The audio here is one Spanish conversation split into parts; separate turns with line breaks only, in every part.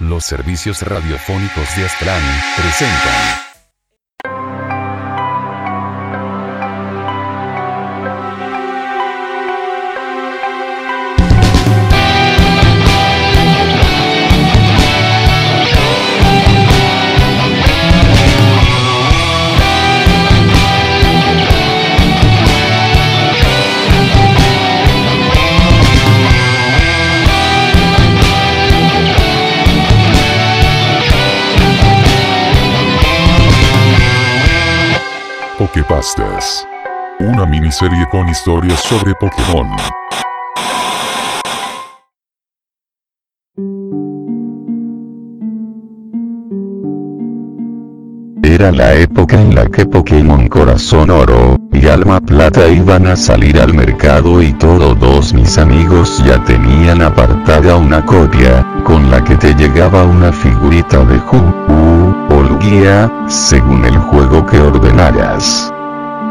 Los servicios radiofónicos de Aztlán presentan. Pokepastas. Una miniserie con historias sobre Pokémon.
Era la época en la que Pokémon Corazón Oro y Alma Plata iban a salir al mercado y todos mis amigos ya tenían apartada una copia, con la que te llegaba una figurita de Hu según el juego que ordenaras.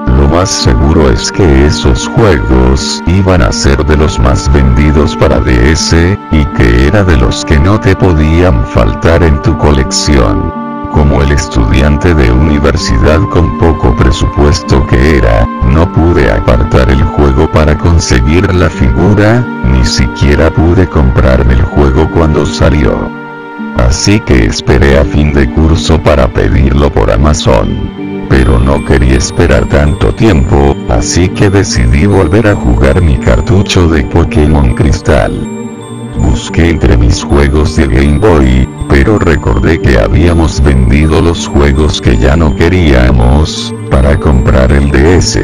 Lo más seguro es que esos juegos iban a ser de los más vendidos para DS, y que era de los que no te podían faltar en tu colección. Como el estudiante de universidad con poco presupuesto que era, no pude apartar el juego para conseguir la figura, ni siquiera pude comprarme el juego cuando salió. Así que esperé a fin de curso para pedirlo por Amazon. Pero no quería esperar tanto tiempo, así que decidí volver a jugar mi cartucho de Pokémon Cristal. Busqué entre mis juegos de Game Boy, pero recordé que habíamos vendido los juegos que ya no queríamos, para comprar el DS.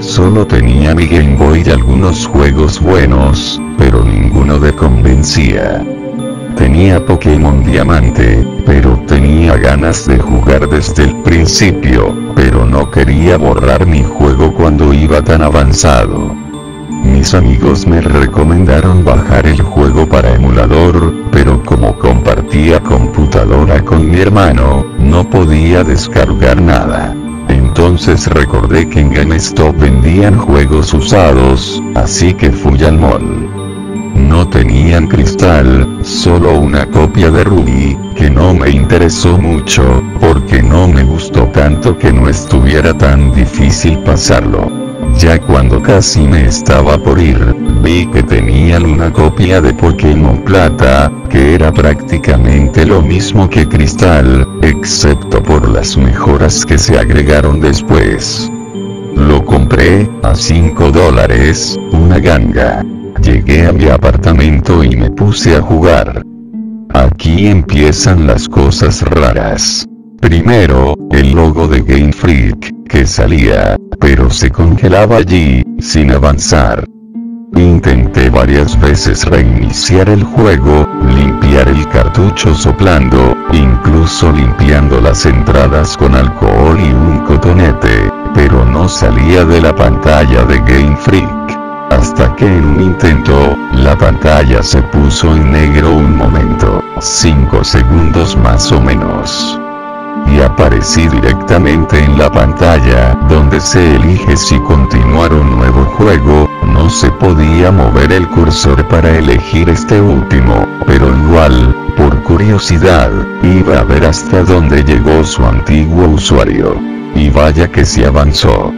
Solo tenía mi Game Boy y algunos juegos buenos, pero ninguno de convencía. Tenía Pokémon Diamante, pero tenía ganas de jugar desde el principio, pero no quería borrar mi juego cuando iba tan avanzado. Mis amigos me recomendaron bajar el juego para emulador, pero como compartía computadora con mi hermano, no podía descargar nada. Entonces recordé que en GameStop vendían juegos usados, así que fui al mall. No tenían cristal, solo una copia de Ruby, que no me interesó mucho, porque no me gustó tanto que no estuviera tan difícil pasarlo. Ya cuando casi me estaba por ir, vi que tenían una copia de Pokémon Plata, que era prácticamente lo mismo que Cristal, excepto por las mejoras que se agregaron después. Lo compré, a 5 dólares, una ganga. Llegué a mi apartamento y me puse a jugar. Aquí empiezan las cosas raras. Primero, el logo de Game Freak, que salía, pero se congelaba allí, sin avanzar. Intenté varias veces reiniciar el juego, limpiar el cartucho soplando, incluso limpiando las entradas con alcohol y un cotonete, pero no salía de la pantalla de Game Freak hasta que en un intento, la pantalla se puso en negro un momento, 5 segundos más o menos. Y aparecí directamente en la pantalla, donde se elige si continuar un nuevo juego, no se podía mover el cursor para elegir este último, pero igual, por curiosidad, iba a ver hasta dónde llegó su antiguo usuario. Y vaya que se avanzó.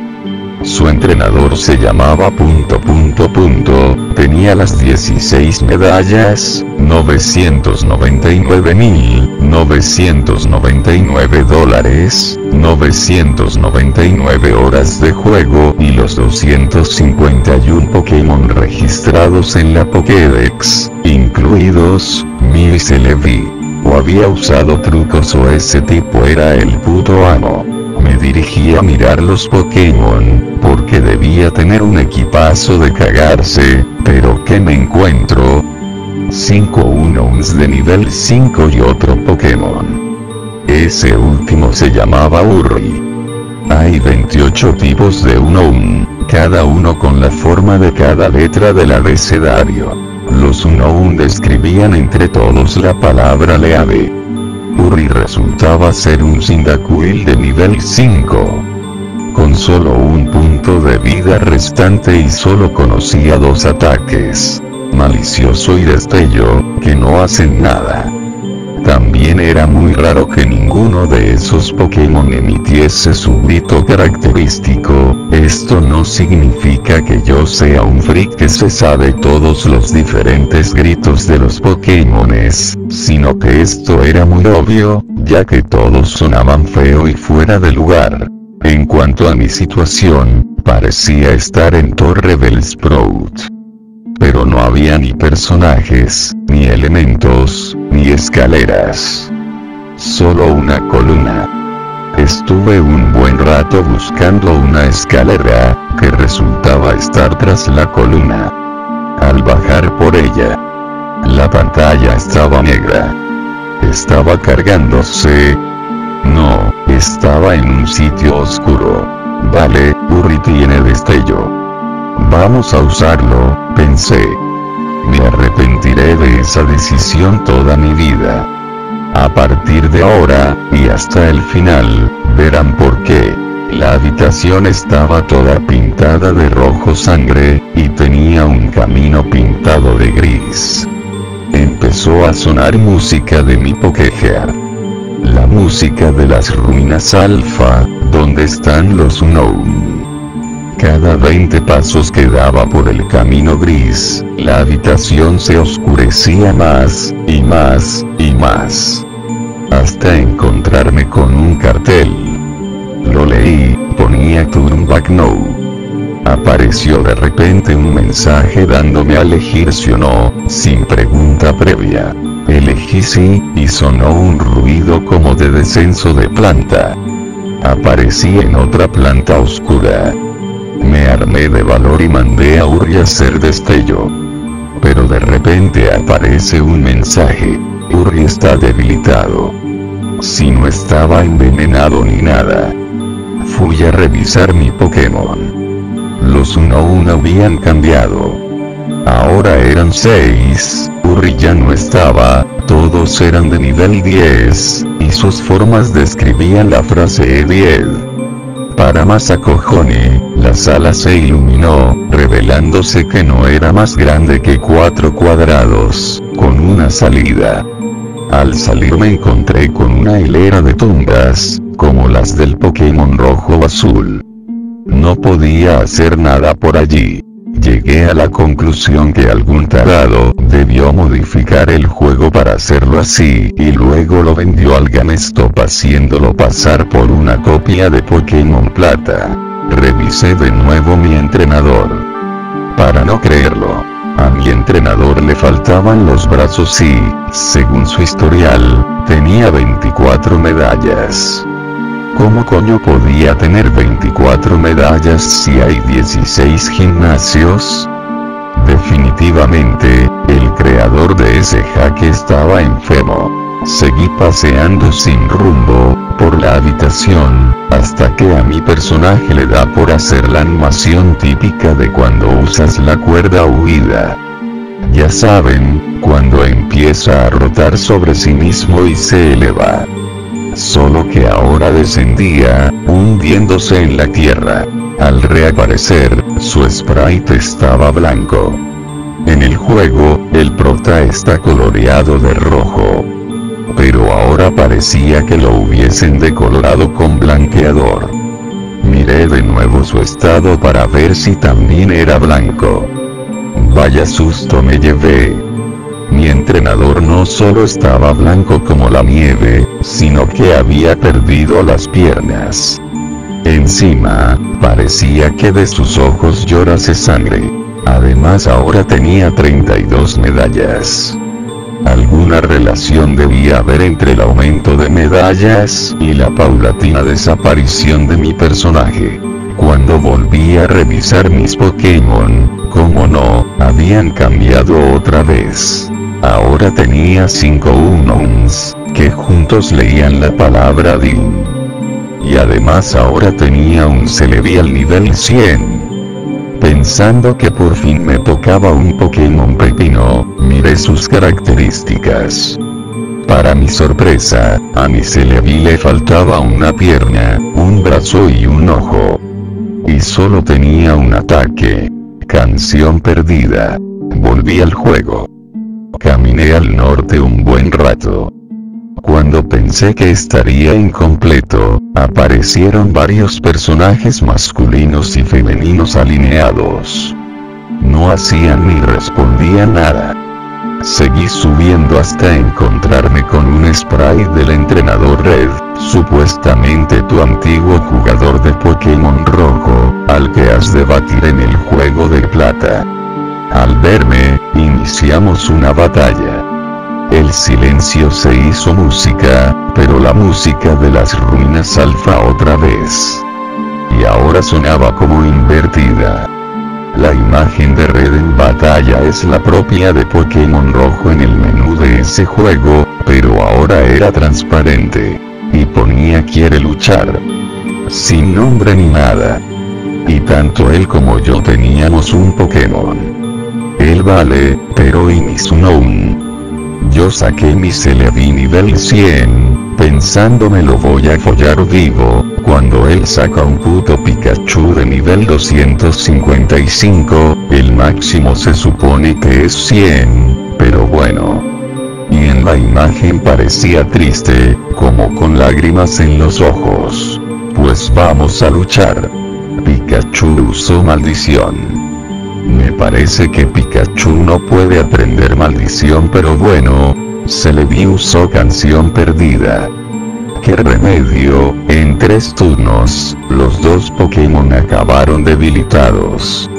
Su entrenador se llamaba punto punto punto, tenía las 16 medallas, 999.999 dólares, 999 horas de juego y los 251 Pokémon registrados en la Pokédex, incluidos, Mii O había usado trucos o ese tipo era el puto amo. Me dirigí a mirar los Pokémon, porque debía tener un equipazo de cagarse, pero ¿qué me encuentro? 5 Unons de nivel 5 y otro Pokémon. Ese último se llamaba Urri. Hay 28 tipos de Unown, cada uno con la forma de cada letra del abecedario. Los Unown describían entre todos la palabra leave. Uri resultaba ser un Cyndaquil de nivel 5. Con solo un punto de vida restante y solo conocía dos ataques. Malicioso y destello, que no hacen nada. También era muy raro que ninguno de esos Pokémon emitiese su grito característico, esto no significa que yo sea un freak que se sabe todos los diferentes gritos de los Pokémones, sino que esto era muy obvio, ya que todos sonaban feo y fuera de lugar. En cuanto a mi situación, parecía estar en Torre del Sprout. Pero no había ni personajes, ni elementos, ni escaleras. Solo una columna. Estuve un buen rato buscando una escalera, que resultaba estar tras la columna. Al bajar por ella, la pantalla estaba negra. Estaba cargándose. No, estaba en un sitio oscuro. Vale, Uri tiene destello. Vamos a usarlo, pensé. Me arrepentiré de esa decisión toda mi vida. A partir de ahora, y hasta el final, verán por qué. La habitación estaba toda pintada de rojo sangre, y tenía un camino pintado de gris. Empezó a sonar música de mi Pokégear. La música de las ruinas alfa, donde están los Unknown. Cada 20 pasos que daba por el camino gris, la habitación se oscurecía más, y más, y más. Hasta encontrarme con un cartel. Lo leí, ponía Turn Back Now. Apareció de repente un mensaje dándome a elegir sí o no, sin pregunta previa. Elegí sí, y sonó un ruido como de descenso de planta. Aparecí en otra planta oscura. Me armé de valor y mandé a Uri hacer destello. Pero de repente aparece un mensaje. Uri está debilitado. Si no estaba envenenado ni nada. Fui a revisar mi Pokémon. Los Unown habían cambiado. Ahora eran 6, Uri ya no estaba, todos eran de nivel 10, y sus formas describían la frase 10. Para Masakojone, la sala se iluminó, revelándose que no era más grande que 4 cuadrados, con una salida. Al salir me encontré con una hilera de tumbas, como las del Pokémon rojo o azul. No podía hacer nada por allí. Llegué a la conclusión que algún tarado debió modificar el juego para hacerlo así y luego lo vendió al GameStop haciéndolo pasar por una copia de Pokémon Plata. Revisé de nuevo mi entrenador. Para no creerlo, a mi entrenador le faltaban los brazos y, según su historial, tenía 24 medallas. ¿Cómo coño podía tener 24 medallas si hay 16 gimnasios? Definitivamente, el creador de ese jaque estaba enfermo. Seguí paseando sin rumbo, por la habitación, hasta que a mi personaje le da por hacer la animación típica de cuando usas la cuerda huida. Ya saben, cuando empieza a rotar sobre sí mismo y se eleva solo que ahora descendía, hundiéndose en la tierra. Al reaparecer, su sprite estaba blanco. En el juego, el prota está coloreado de rojo. Pero ahora parecía que lo hubiesen decolorado con blanqueador. Miré de nuevo su estado para ver si también era blanco. Vaya susto me llevé. Mi entrenador no solo estaba blanco como la nieve, sino que había perdido las piernas. Encima, parecía que de sus ojos llorase sangre. Además ahora tenía 32 medallas. Alguna relación debía haber entre el aumento de medallas y la paulatina desaparición de mi personaje. Cuando volví a revisar mis Pokémon, como no, habían cambiado otra vez. Ahora tenía cinco Unons, que juntos leían la palabra Din. Y además ahora tenía un Celebi al nivel 100. Pensando que por fin me tocaba un Pokémon pepino, miré sus características. Para mi sorpresa, a mi Celebi le faltaba una pierna, un brazo y un ojo. Y solo tenía un ataque. Canción perdida. Volví al juego. Caminé al norte un buen rato. cuando pensé que estaría incompleto, aparecieron varios personajes masculinos y femeninos alineados. No hacían ni respondían nada. Seguí subiendo hasta encontrarme con un spray del entrenador Red, supuestamente tu antiguo jugador de Pokémon rojo, al que has de batir en el juego de plata. Al verme, iniciamos una batalla. El silencio se hizo música, pero la música de las ruinas alfa otra vez. Y ahora sonaba como invertida. La imagen de Red en batalla es la propia de Pokémon Rojo en el menú de ese juego, pero ahora era transparente. Y ponía quiere luchar. Sin nombre ni nada. Y tanto él como yo teníamos un Pokémon. Él vale, pero Inizunoun. Yo saqué mi Celebi nivel 100, pensando me lo voy a follar vivo, cuando él saca un puto Pikachu de nivel 255, el máximo se supone que es 100, pero bueno. Y en la imagen parecía triste, como con lágrimas en los ojos. Pues vamos a luchar. Pikachu usó maldición. Me parece que Pikachu no puede aprender maldición pero bueno, se le vi usó canción perdida. ¿Qué remedio? En tres turnos, los dos Pokémon acabaron debilitados.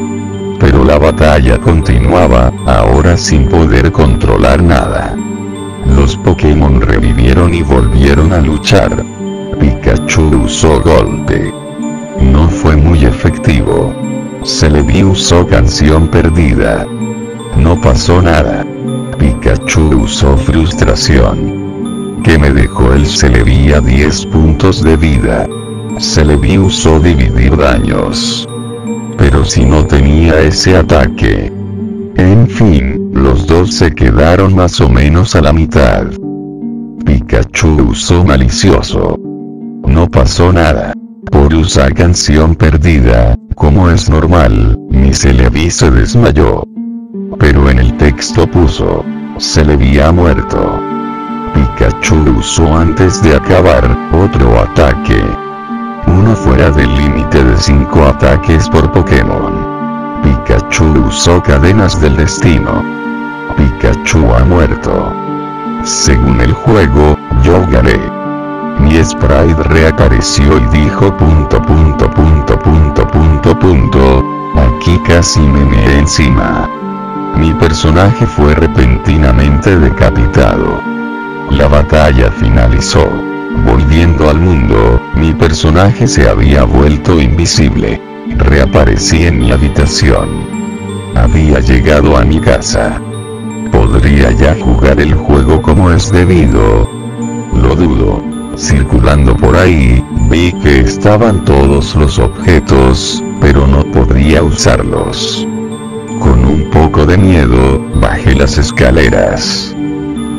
Pero la batalla continuaba, ahora sin poder controlar nada. Los Pokémon revivieron y volvieron a luchar. Pikachu usó golpe. No fue muy efectivo. Se le vi usó canción perdida. No pasó nada. Pikachu usó frustración. Que me dejó el Celebi a 10 puntos de vida. Celebi usó dividir daños. Pero si no tenía ese ataque. En fin, los dos se quedaron más o menos a la mitad. Pikachu usó malicioso. No pasó nada. Por usar canción perdida, como es normal, mi Celebi se desmayó. Pero en el texto puso, Celebi ha muerto. Pikachu usó antes de acabar, otro ataque. Uno fuera del límite de 5 ataques por Pokémon. Pikachu usó cadenas del destino. Pikachu ha muerto. Según el juego, yo gané. Mi sprite reapareció y dijo punto punto punto punto punto punto. Aquí casi me me encima. Mi personaje fue repentinamente decapitado. La batalla finalizó. Volviendo al mundo, mi personaje se había vuelto invisible. Reaparecí en mi habitación. Había llegado a mi casa. ¿Podría ya jugar el juego como es debido? Lo dudo. Circulando por ahí, vi que estaban todos los objetos, pero no podría usarlos. Con un poco de miedo, bajé las escaleras.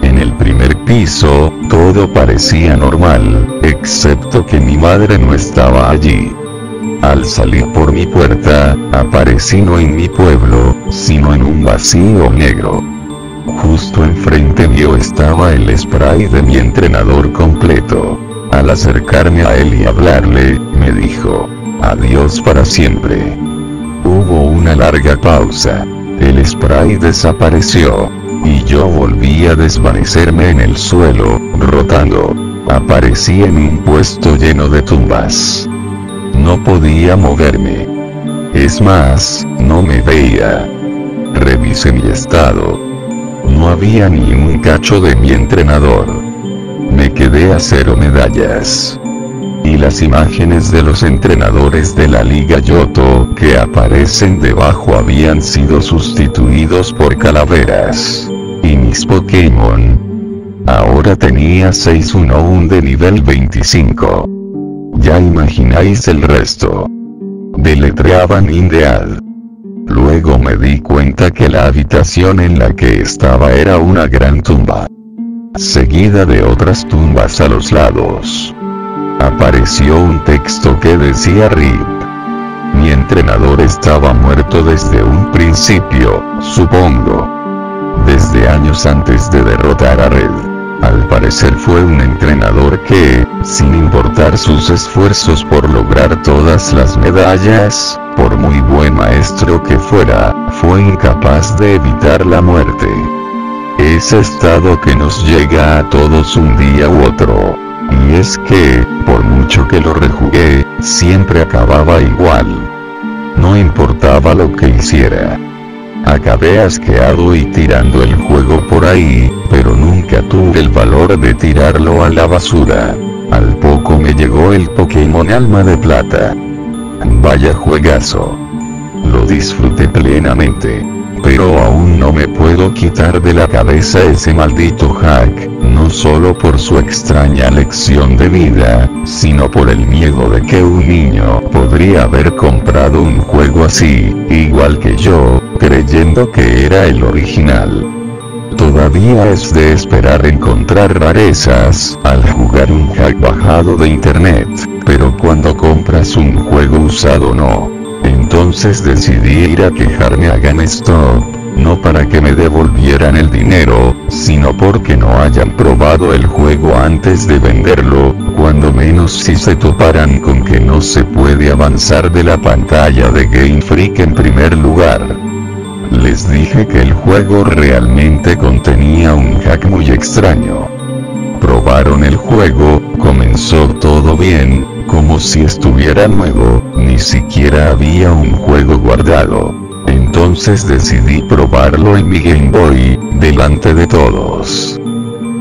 En el primer piso, todo parecía normal, excepto que mi madre no estaba allí. Al salir por mi puerta, aparecí no en mi pueblo, sino en un vacío negro. Justo enfrente mío estaba el spray de mi entrenador completo. Al acercarme a él y hablarle, me dijo, adiós para siempre. Hubo una larga pausa. El spray desapareció. Y yo volví a desvanecerme en el suelo, rotando. Aparecí en un puesto lleno de tumbas. No podía moverme. Es más, no me veía. Revisé mi estado no había ni un cacho de mi entrenador. Me quedé a cero medallas. Y las imágenes de los entrenadores de la Liga Yoto que aparecen debajo habían sido sustituidos por calaveras. Y mis Pokémon. Ahora tenía 611 de nivel 25. Ya imagináis el resto. Deletreaban Indead. Luego me di cuenta que la habitación en la que estaba era una gran tumba. Seguida de otras tumbas a los lados. Apareció un texto que decía RIP. Mi entrenador estaba muerto desde un principio, supongo. Desde años antes de derrotar a Red. Al parecer fue un entrenador que, sin importar sus esfuerzos por lograr todas las medallas, por muy buen maestro que fuera, fue incapaz de evitar la muerte. Ese estado que nos llega a todos un día u otro. Y es que, por mucho que lo rejugué, siempre acababa igual. No importaba lo que hiciera. Acabé asqueado y tirando el juego por ahí, pero tuve el valor de tirarlo a la basura. Al poco me llegó el Pokémon Alma de Plata. Vaya juegazo. Lo disfruté plenamente. Pero aún no me puedo quitar de la cabeza ese maldito hack, no solo por su extraña lección de vida, sino por el miedo de que un niño podría haber comprado un juego así, igual que yo, creyendo que era el original. Todavía es de esperar encontrar rarezas al jugar un hack bajado de internet, pero cuando compras un juego usado no. Entonces decidí ir a quejarme a GameStop, no para que me devolvieran el dinero, sino porque no hayan probado el juego antes de venderlo, cuando menos si se toparan con que no se puede avanzar de la pantalla de Game Freak en primer lugar. Les dije que el juego realmente contenía un hack muy extraño. Probaron el juego, comenzó todo bien, como si estuviera nuevo, ni siquiera había un juego guardado. Entonces decidí probarlo en mi Game Boy, delante de todos.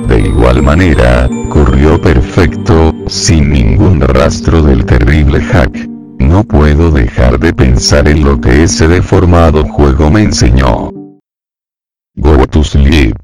De igual manera, corrió perfecto, sin ningún rastro del terrible hack. No puedo dejar de pensar en lo que ese deformado juego me enseñó. Go to sleep.